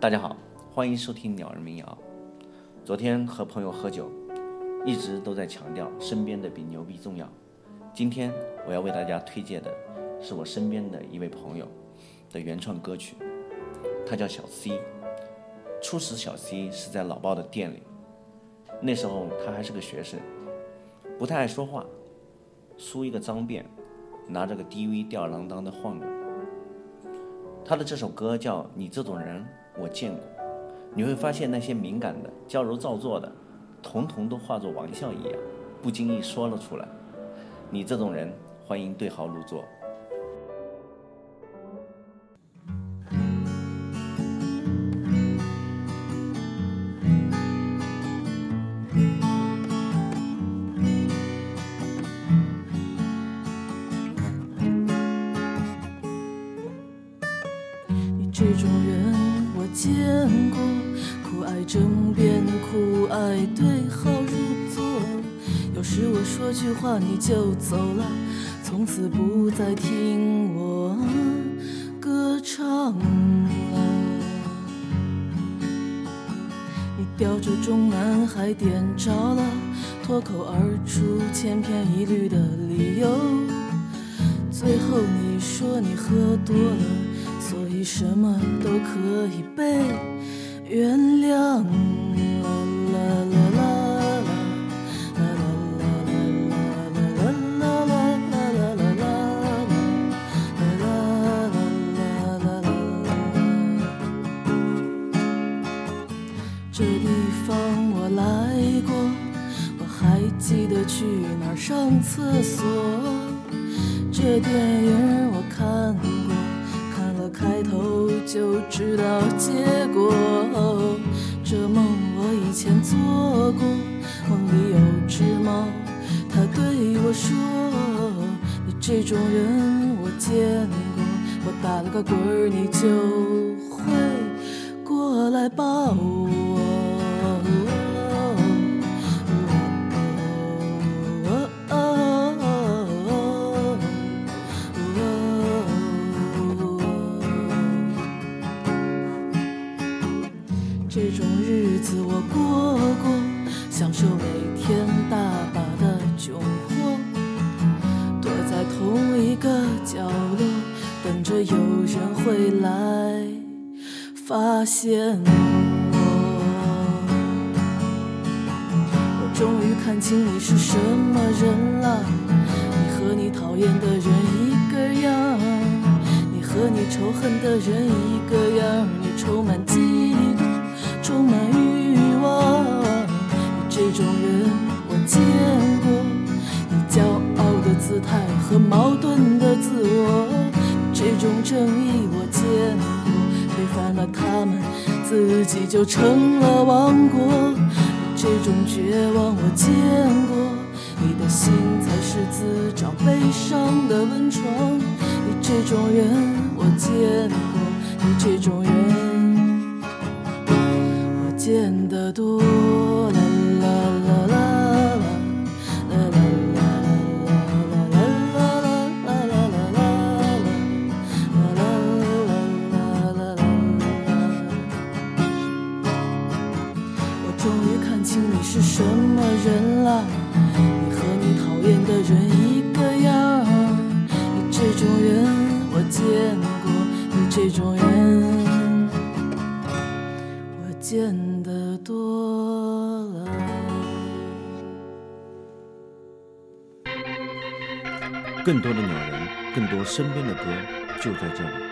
大家好，欢迎收听鸟人民谣。昨天和朋友喝酒，一直都在强调身边的比牛逼重要。今天我要为大家推荐的是我身边的一位朋友的原创歌曲，他叫小 C。初识小 C 是在老鲍的店里，那时候他还是个学生，不太爱说话，梳一个脏辫，拿着个 DV 吊儿郎当的晃着。他的这首歌叫《你这种人》。我见过，你会发现那些敏感的、矫揉造作的，统统都化作玩笑一样，不经意说了出来。你这种人，欢迎对号入座。这种人我。见过酷爱争辩，酷爱对号入座。有时我说句话你就走了，从此不再听我歌唱了。你叼着中南海点着了，脱口而出千篇一律的理由。最后你说你喝多了。什么都可以被原谅。这地方我来过，我还记得去哪儿上厕所。这电影我看过。开头就知道结果，这梦我以前做过，梦里有只猫，它对我说：“你这种人我见过，我打了个滚儿，你就会过来抱我。”这种日子我过过，享受每天大把的窘迫，躲在同一个角落，等着有人会来发现我。我终于看清你是什么人了，你和你讨厌的人一个样，你和你仇恨的人一个样，你充满。充满欲望，你这种人我见过，你骄傲的姿态和矛盾的自我，这种正义我见过，推翻了他们，自己就成了王国。你这种绝望我见过，你的心才是滋长悲伤的温床。你这种人我见过，你这种是什么人了，你和你讨厌的人一个样，你这种人我见过，你这种人我见。的多了。更多的鸟人，更多身边的歌，就在这里。